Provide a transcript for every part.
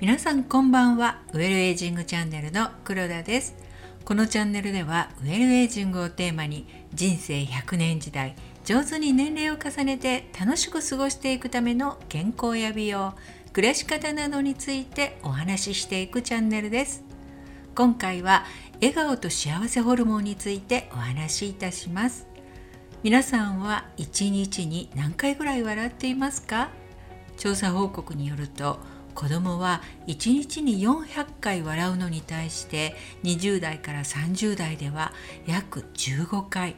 皆さんこんばんは。ウェルエイジングチャンネルの黒田です。このチャンネルではウェルエイジングをテーマに人生100年時代上手に年齢を重ねて楽しく過ごしていくための健康や美容暮らし方などについてお話ししていくチャンネルです。今回は笑顔と幸せホルモンについてお話しいたします。皆さんは1日に何回ぐらい笑っていますか？調査報告によると子供は1日に400回笑うのに対して20代から30代では約15回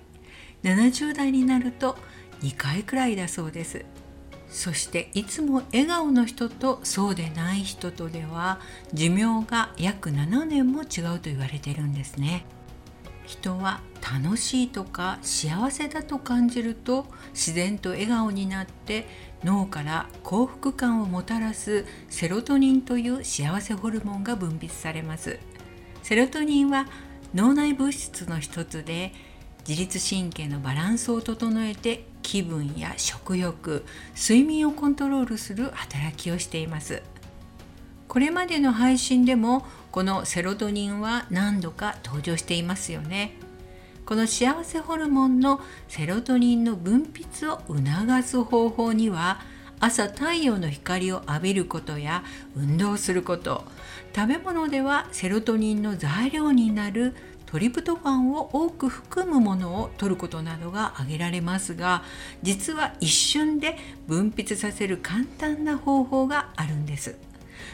70代になると2回くらいだそうです。そしていつも笑顔の人とそうでない人とでは寿命が約7年も違うと言われてるんですね。人は楽しいとか幸せだと感じると自然と笑顔になって脳から幸福感をもたらすセロトニンという幸せホルモンが分泌されます。セロトニンは脳内物質の一つで自律神経のバランスを整えて気分や食欲睡眠をコントロールする働きをしています。これまでの配信でもこのセロトニンは何度か登場していますよね。この幸せホルモンのセロトニンの分泌を促す方法には朝太陽の光を浴びることや運動すること食べ物ではセロトニンの材料になるトリプトファンを多く含むものを摂ることなどが挙げられますが実は一瞬で分泌させる簡単な方法があるんです。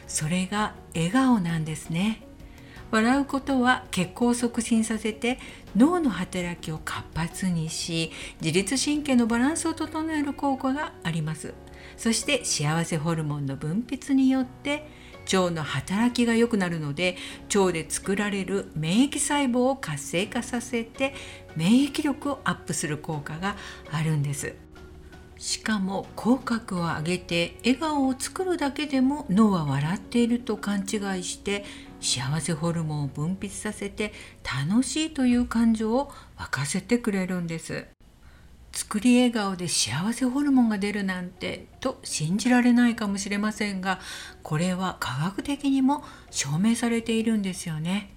それが笑顔なんですね。笑うことは血行を促進させて脳の働きを活発にし自律神経のバランスを整える効果があります。そして幸せホルモンの分泌によって腸の働きが良くなるので腸で作られる免疫細胞を活性化させて免疫力をアップする効果があるんです。しかも口角を上げて笑顔を作るだけでも脳は笑っていると勘違いして幸せホルモンを分泌させて楽しいという感情を沸かせてくれるんです作り笑顔で幸せホルモンが出るなんてと信じられないかもしれませんがこれは科学的にも証明されているんですよね。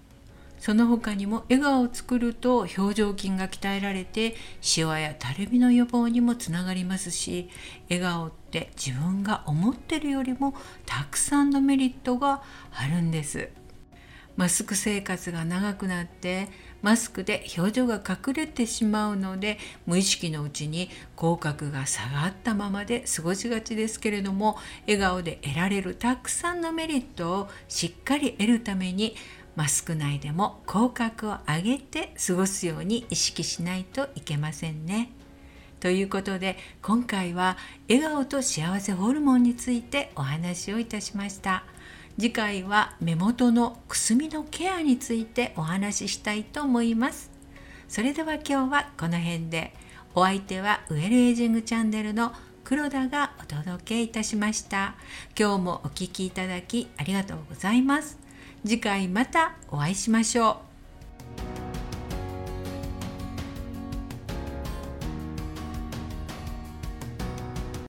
その他にも笑顔を作ると表情筋が鍛えられてシワやたるみの予防にもつながりますし笑顔って自分が思ってるよりもたくさんのメリットがあるんです。マスク生活が長くなってマスクで表情が隠れてしまうので無意識のうちに口角が下がったままで過ごしがちですけれども笑顔で得られるたくさんのメリットをしっかり得るためにマスク内でも口角を上げて過ごすように意識しないといけませんね。ということで今回は笑顔と幸せホルモンについてお話をいたしました。次回は目元のくすみのケアについてお話ししたいと思いますそれでは今日はこの辺でお相手はウェルエイジングチャンネルの黒田がお届けいたしました今日もお聴きいただきありがとうございます次回またお会いしましょう。